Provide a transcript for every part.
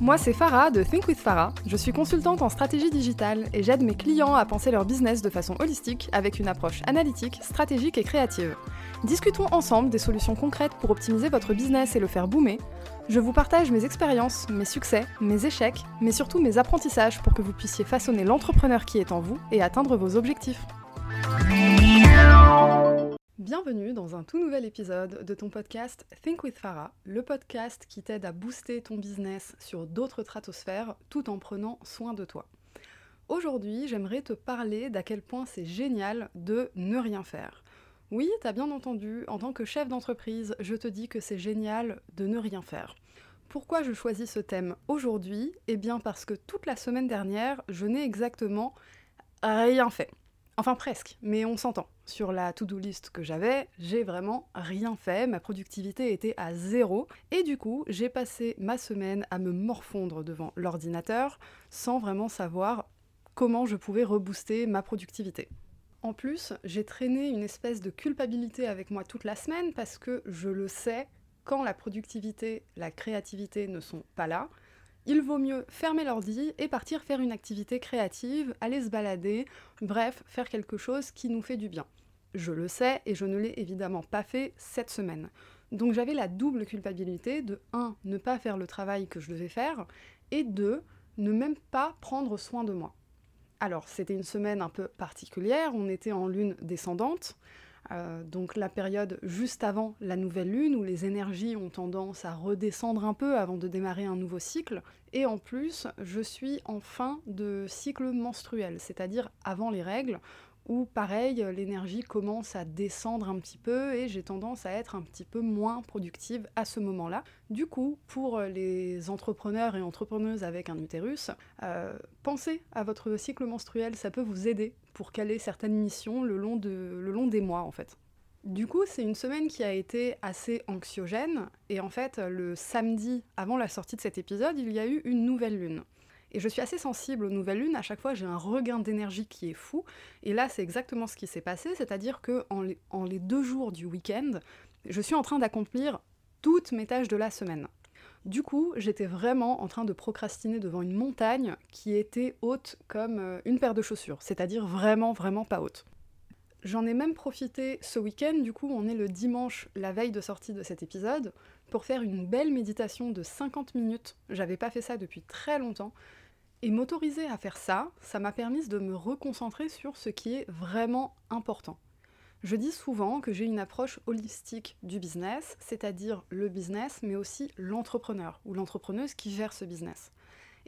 Moi c'est Farah de Think with Farah. Je suis consultante en stratégie digitale et j'aide mes clients à penser leur business de façon holistique avec une approche analytique, stratégique et créative. Discutons ensemble des solutions concrètes pour optimiser votre business et le faire boomer. Je vous partage mes expériences, mes succès, mes échecs, mais surtout mes apprentissages pour que vous puissiez façonner l'entrepreneur qui est en vous et atteindre vos objectifs. Bienvenue dans un tout nouvel épisode de ton podcast Think with Farah, le podcast qui t'aide à booster ton business sur d'autres stratosphères tout en prenant soin de toi. Aujourd'hui, j'aimerais te parler d'à quel point c'est génial de ne rien faire. Oui, t'as bien entendu, en tant que chef d'entreprise, je te dis que c'est génial de ne rien faire. Pourquoi je choisis ce thème aujourd'hui? Eh bien parce que toute la semaine dernière, je n'ai exactement rien fait. Enfin presque, mais on s'entend. Sur la to-do list que j'avais, j'ai vraiment rien fait, ma productivité était à zéro, et du coup, j'ai passé ma semaine à me morfondre devant l'ordinateur sans vraiment savoir comment je pouvais rebooster ma productivité. En plus, j'ai traîné une espèce de culpabilité avec moi toute la semaine parce que je le sais, quand la productivité, la créativité ne sont pas là, il vaut mieux fermer l'ordi et partir faire une activité créative, aller se balader, bref, faire quelque chose qui nous fait du bien. Je le sais et je ne l'ai évidemment pas fait cette semaine. Donc j'avais la double culpabilité de 1. ne pas faire le travail que je devais faire et 2. ne même pas prendre soin de moi. Alors c'était une semaine un peu particulière, on était en lune descendante, euh, donc la période juste avant la nouvelle lune où les énergies ont tendance à redescendre un peu avant de démarrer un nouveau cycle. Et en plus, je suis en fin de cycle menstruel, c'est-à-dire avant les règles, où pareil, l'énergie commence à descendre un petit peu et j'ai tendance à être un petit peu moins productive à ce moment-là. Du coup, pour les entrepreneurs et entrepreneuses avec un utérus, euh, pensez à votre cycle menstruel, ça peut vous aider pour caler certaines missions le long, le long des mois en fait. Du coup, c'est une semaine qui a été assez anxiogène et en fait, le samedi avant la sortie de cet épisode, il y a eu une nouvelle lune. Et je suis assez sensible aux nouvelles lunes, à chaque fois j'ai un regain d'énergie qui est fou. Et là c'est exactement ce qui s'est passé, c'est-à-dire que en les, les deux jours du week-end, je suis en train d'accomplir toutes mes tâches de la semaine. Du coup, j'étais vraiment en train de procrastiner devant une montagne qui était haute comme euh, une paire de chaussures, c'est-à-dire vraiment, vraiment pas haute. J'en ai même profité ce week-end, du coup on est le dimanche, la veille de sortie de cet épisode, pour faire une belle méditation de 50 minutes. J'avais pas fait ça depuis très longtemps. Et m'autoriser à faire ça, ça m'a permis de me reconcentrer sur ce qui est vraiment important. Je dis souvent que j'ai une approche holistique du business, c'est-à-dire le business, mais aussi l'entrepreneur ou l'entrepreneuse qui gère ce business.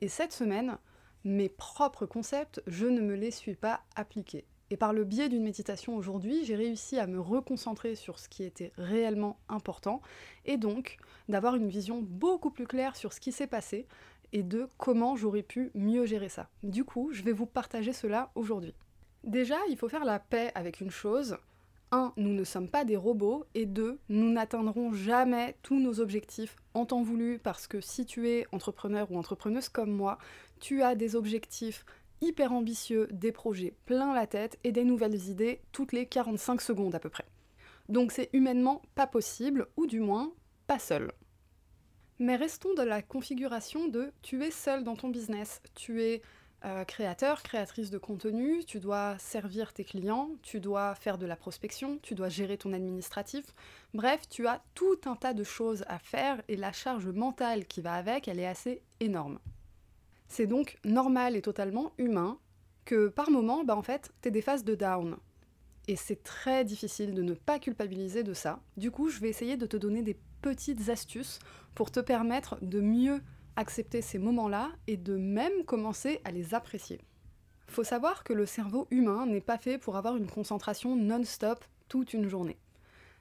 Et cette semaine, mes propres concepts, je ne me les suis pas appliqués. Et par le biais d'une méditation aujourd'hui, j'ai réussi à me reconcentrer sur ce qui était réellement important et donc d'avoir une vision beaucoup plus claire sur ce qui s'est passé, et de comment j'aurais pu mieux gérer ça. Du coup, je vais vous partager cela aujourd'hui. Déjà, il faut faire la paix avec une chose. 1. Nous ne sommes pas des robots. Et 2. Nous n'atteindrons jamais tous nos objectifs en temps voulu parce que si tu es entrepreneur ou entrepreneuse comme moi, tu as des objectifs hyper ambitieux, des projets plein la tête et des nouvelles idées toutes les 45 secondes à peu près. Donc c'est humainement pas possible, ou du moins pas seul. Mais restons dans la configuration de tu es seul dans ton business, tu es euh, créateur, créatrice de contenu, tu dois servir tes clients, tu dois faire de la prospection, tu dois gérer ton administratif. Bref, tu as tout un tas de choses à faire et la charge mentale qui va avec, elle est assez énorme. C'est donc normal et totalement humain que par moment, bah en fait, des phases de down. Et c'est très difficile de ne pas culpabiliser de ça. Du coup, je vais essayer de te donner des petites astuces pour te permettre de mieux accepter ces moments-là et de même commencer à les apprécier. Faut savoir que le cerveau humain n'est pas fait pour avoir une concentration non-stop toute une journée.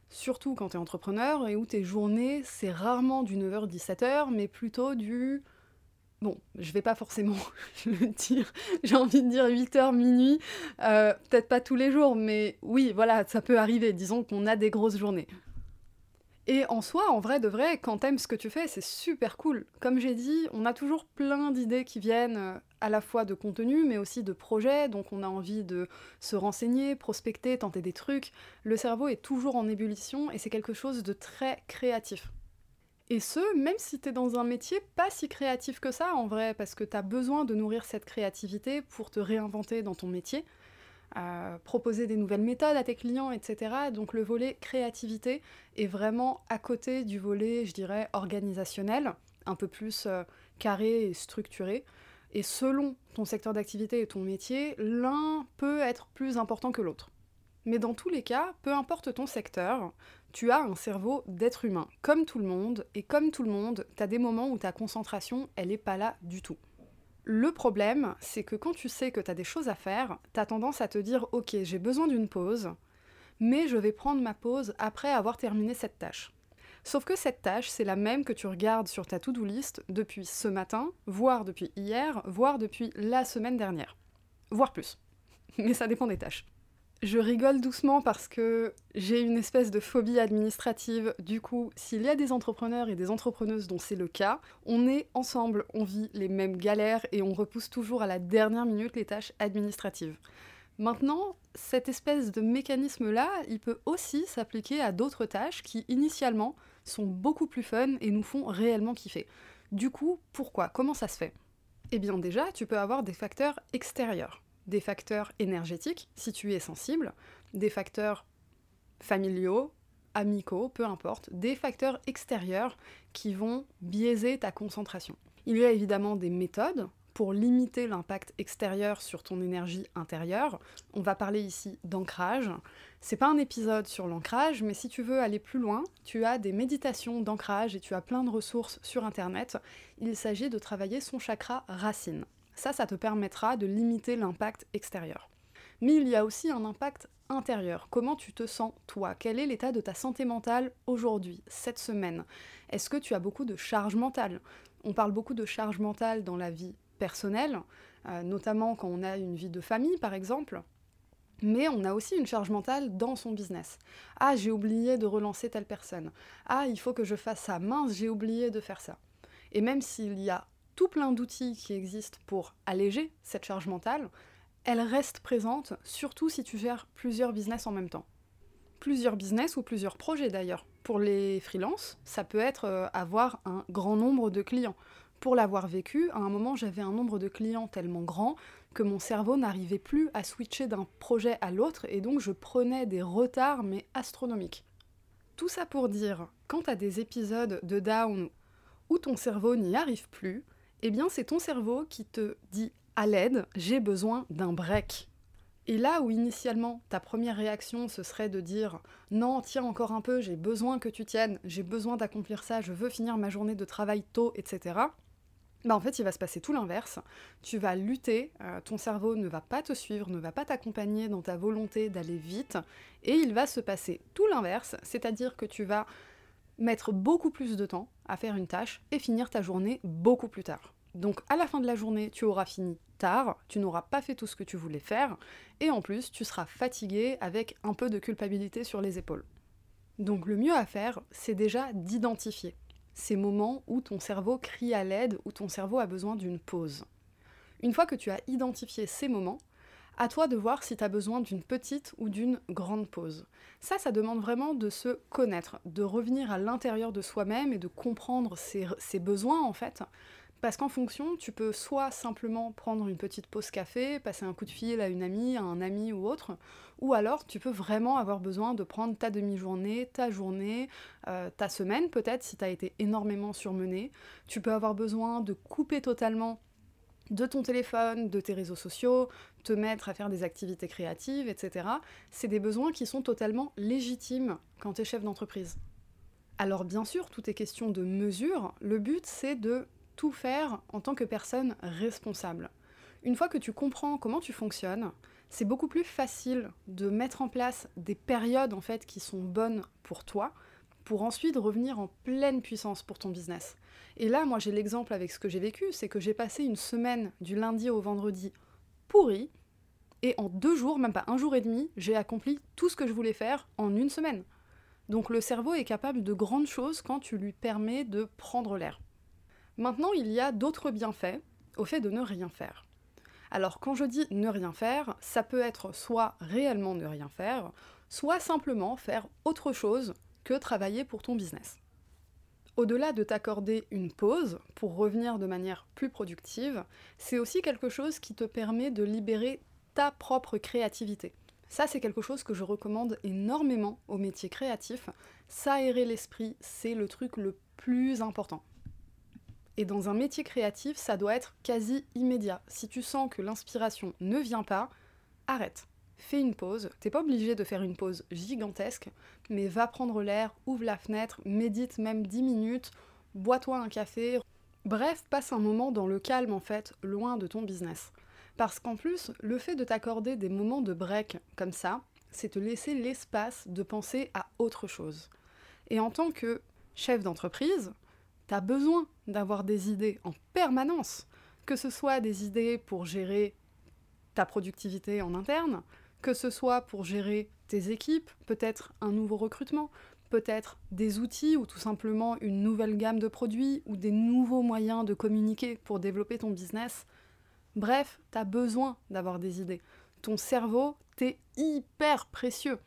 Surtout quand tu es entrepreneur et où tes journées, c'est rarement du 9h-17h, mais plutôt du... Bon, je vais pas forcément le dire, j'ai envie de dire 8h, minuit, euh, peut-être pas tous les jours, mais oui, voilà, ça peut arriver, disons qu'on a des grosses journées. Et en soi, en vrai de vrai, quand t'aimes ce que tu fais, c'est super cool. Comme j'ai dit, on a toujours plein d'idées qui viennent euh, à la fois de contenu, mais aussi de projets, donc on a envie de se renseigner, prospecter, tenter des trucs. Le cerveau est toujours en ébullition et c'est quelque chose de très créatif. Et ce, même si tu es dans un métier pas si créatif que ça en vrai, parce que tu as besoin de nourrir cette créativité pour te réinventer dans ton métier, proposer des nouvelles méthodes à tes clients, etc. Donc le volet créativité est vraiment à côté du volet, je dirais, organisationnel, un peu plus euh, carré et structuré. Et selon ton secteur d'activité et ton métier, l'un peut être plus important que l'autre. Mais dans tous les cas, peu importe ton secteur, tu as un cerveau d'être humain, comme tout le monde, et comme tout le monde, tu as des moments où ta concentration, elle n'est pas là du tout. Le problème, c'est que quand tu sais que tu as des choses à faire, tu as tendance à te dire Ok, j'ai besoin d'une pause, mais je vais prendre ma pause après avoir terminé cette tâche. Sauf que cette tâche, c'est la même que tu regardes sur ta to-do list depuis ce matin, voire depuis hier, voire depuis la semaine dernière. Voire plus. Mais ça dépend des tâches. Je rigole doucement parce que j'ai une espèce de phobie administrative. Du coup, s'il y a des entrepreneurs et des entrepreneuses dont c'est le cas, on est ensemble, on vit les mêmes galères et on repousse toujours à la dernière minute les tâches administratives. Maintenant, cette espèce de mécanisme-là, il peut aussi s'appliquer à d'autres tâches qui, initialement, sont beaucoup plus fun et nous font réellement kiffer. Du coup, pourquoi? Comment ça se fait? Eh bien déjà, tu peux avoir des facteurs extérieurs des facteurs énergétiques, si tu es sensible, des facteurs familiaux, amicaux, peu importe, des facteurs extérieurs qui vont biaiser ta concentration. Il y a évidemment des méthodes pour limiter l'impact extérieur sur ton énergie intérieure. On va parler ici d'ancrage. C'est pas un épisode sur l'ancrage, mais si tu veux aller plus loin, tu as des méditations d'ancrage et tu as plein de ressources sur internet. Il s'agit de travailler son chakra racine. Ça, ça te permettra de limiter l'impact extérieur. Mais il y a aussi un impact intérieur. Comment tu te sens toi? Quel est l'état de ta santé mentale aujourd'hui, cette semaine? Est-ce que tu as beaucoup de charge mentale? On parle beaucoup de charge mentale dans la vie personnelle, euh, notamment quand on a une vie de famille par exemple. Mais on a aussi une charge mentale dans son business. Ah, j'ai oublié de relancer telle personne. Ah, il faut que je fasse ça. Mince, j'ai oublié de faire ça. Et même s'il y a tout plein d'outils qui existent pour alléger cette charge mentale, elle reste présente, surtout si tu gères plusieurs business en même temps. Plusieurs business ou plusieurs projets d'ailleurs. Pour les freelances, ça peut être euh, avoir un grand nombre de clients. Pour l'avoir vécu, à un moment j'avais un nombre de clients tellement grand que mon cerveau n'arrivait plus à switcher d'un projet à l'autre et donc je prenais des retards mais astronomiques. Tout ça pour dire, quand as des épisodes de down où ton cerveau n'y arrive plus, eh bien c'est ton cerveau qui te dit à l'aide, j'ai besoin d'un break. Et là où initialement ta première réaction ce serait de dire non, tiens encore un peu, j'ai besoin que tu tiennes, j'ai besoin d'accomplir ça, je veux finir ma journée de travail tôt, etc. Bah en fait, il va se passer tout l'inverse. Tu vas lutter, euh, ton cerveau ne va pas te suivre, ne va pas t'accompagner dans ta volonté d'aller vite, et il va se passer tout l'inverse, c'est-à-dire que tu vas mettre beaucoup plus de temps à faire une tâche et finir ta journée beaucoup plus tard. Donc à la fin de la journée, tu auras fini tard, tu n'auras pas fait tout ce que tu voulais faire, et en plus, tu seras fatigué avec un peu de culpabilité sur les épaules. Donc le mieux à faire, c'est déjà d'identifier ces moments où ton cerveau crie à l'aide, où ton cerveau a besoin d'une pause. Une fois que tu as identifié ces moments, à toi de voir si tu as besoin d'une petite ou d'une grande pause. Ça, ça demande vraiment de se connaître, de revenir à l'intérieur de soi-même et de comprendre ses, ses, besoins en fait. Parce qu'en fonction, tu peux soit simplement prendre une petite pause café, passer un coup de fil à une amie, à un ami ou autre, ou alors tu peux vraiment avoir besoin de prendre ta demi-journée, ta journée, euh, ta semaine peut-être si tu as été énormément surmené. Tu peux avoir besoin de couper totalement de ton téléphone, de tes réseaux sociaux, te mettre à faire des activités créatives, etc. C'est des besoins qui sont totalement légitimes quand tu es chef d'entreprise. Alors bien sûr, tout est question de mesure. Le but, c'est de tout faire en tant que personne responsable. Une fois que tu comprends comment tu fonctionnes, c'est beaucoup plus facile de mettre en place des périodes en fait qui sont bonnes pour toi pour ensuite revenir en pleine puissance pour ton business. Et là, moi j'ai l'exemple avec ce que j'ai vécu, c'est que j'ai passé une semaine du lundi au vendredi pourri, et en deux jours, même pas un jour et demi, j'ai accompli tout ce que je voulais faire en une semaine. Donc le cerveau est capable de grandes choses quand tu lui permets de prendre l'air. Maintenant, il y a d'autres bienfaits au fait de ne rien faire. Alors quand je dis ne rien faire, ça peut être soit réellement ne rien faire, soit simplement faire autre chose que travailler pour ton business. au-delà de t'accorder une pause pour revenir de manière plus productive, c'est aussi quelque chose qui te permet de libérer ta propre créativité. Ça, c'est quelque chose que je recommande énormément aux métiers créatifs. S'aérer l'esprit, c'est le truc le plus important. Et dans un métier créatif, ça doit être quasi immédiat. Si tu sens que l'inspiration ne vient pas, arrête. Fais une pause. T'es pas obligé de faire une pause gigantesque, mais va prendre l'air, ouvre la fenêtre, médite même 10 minutes, bois-toi un café. Bref, passe un moment dans le calme en fait, loin de ton business. Parce qu'en plus, le fait de t'accorder des moments de break comme ça, c'est te laisser l'espace de penser à autre chose. Et en tant que chef d'entreprise, t'as besoin d'avoir des idées en permanence, que ce soit des idées pour gérer ta productivité en interne, que ce soit pour gérer tes équipes, peut-être un nouveau recrutement, peut-être des outils ou tout simplement une nouvelle gamme de produits ou des nouveaux moyens de communiquer pour développer ton business. Bref, tu as besoin d'avoir des idées. Ton cerveau, t'es hyper précieux,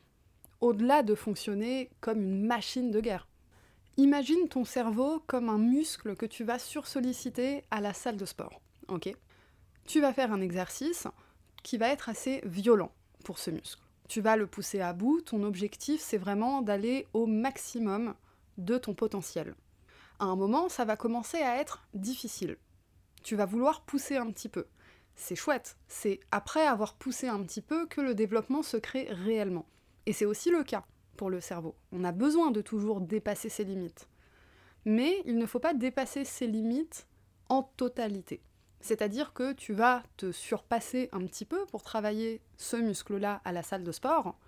au-delà de fonctionner comme une machine de guerre. Imagine ton cerveau comme un muscle que tu vas sursolliciter à la salle de sport. Ok? Tu vas faire un exercice qui va être assez violent pour ce muscle. Tu vas le pousser à bout, ton objectif c'est vraiment d'aller au maximum de ton potentiel. À un moment, ça va commencer à être difficile. Tu vas vouloir pousser un petit peu c'est chouette. C'est après avoir poussé un petit peu que le développement se crée réellement. Et c'est aussi le cas pour le cerveau. On a besoin de toujours dépasser ses limites. Mais il ne faut pas dépasser ses limites en totalité. C'est-à-dire que tu vas te surpasser un petit peu pour travailler ce muscle-là à la salle de sport,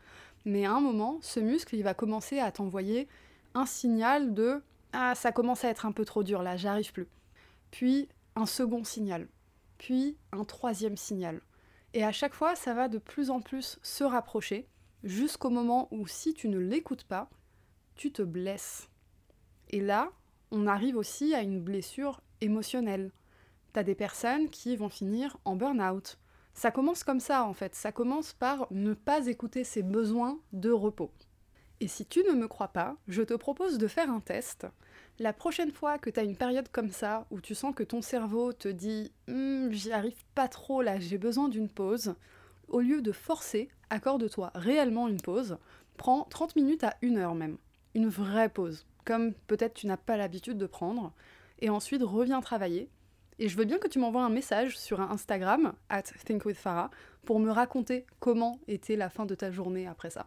mais à un moment, ce muscle, va commencer à t'envoyer un signal de Ah, ça commence à être un peu trop dur là, j'arrive plus. Puis un second signal puis un troisième signal. Et à chaque fois, ça va de plus en plus se rapprocher, jusqu'au moment où si tu ne l'écoutes pas, tu te blesses. Et là, on arrive aussi à une blessure émotionnelle. T'as des personnes qui vont finir en burn-out. Ça commence comme ça en fait, ça commence par ne pas écouter ses besoins de repos. Et si tu ne me crois pas, je te propose de faire un test la prochaine fois que tu as une période comme ça, où tu sens que ton cerveau te dit hm, j'y arrive pas trop là, j'ai besoin d'une pause, au lieu de forcer, accorde-toi réellement une pause, prends 30 minutes à une heure même. Une vraie pause, comme peut-être tu n'as pas l'habitude de prendre, et ensuite reviens travailler. Et je veux bien que tu m'envoies un message sur Instagram, at thinkwithfarah, pour me raconter comment était la fin de ta journée après ça.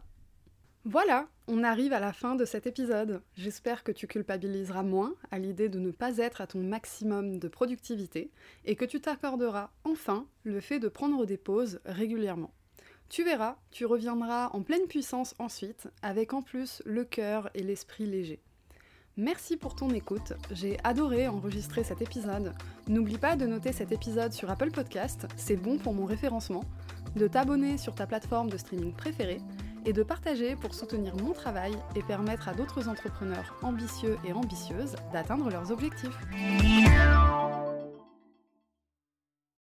Voilà, on arrive à la fin de cet épisode. J'espère que tu culpabiliseras moins à l'idée de ne pas être à ton maximum de productivité et que tu t'accorderas enfin le fait de prendre des pauses régulièrement. Tu verras, tu reviendras en pleine puissance ensuite, avec en plus le cœur et l'esprit léger. Merci pour ton écoute, j'ai adoré enregistrer cet épisode. N'oublie pas de noter cet épisode sur Apple Podcast, c'est bon pour mon référencement, de t'abonner sur ta plateforme de streaming préférée et de partager pour soutenir mon travail et permettre à d'autres entrepreneurs ambitieux et ambitieuses d'atteindre leurs objectifs.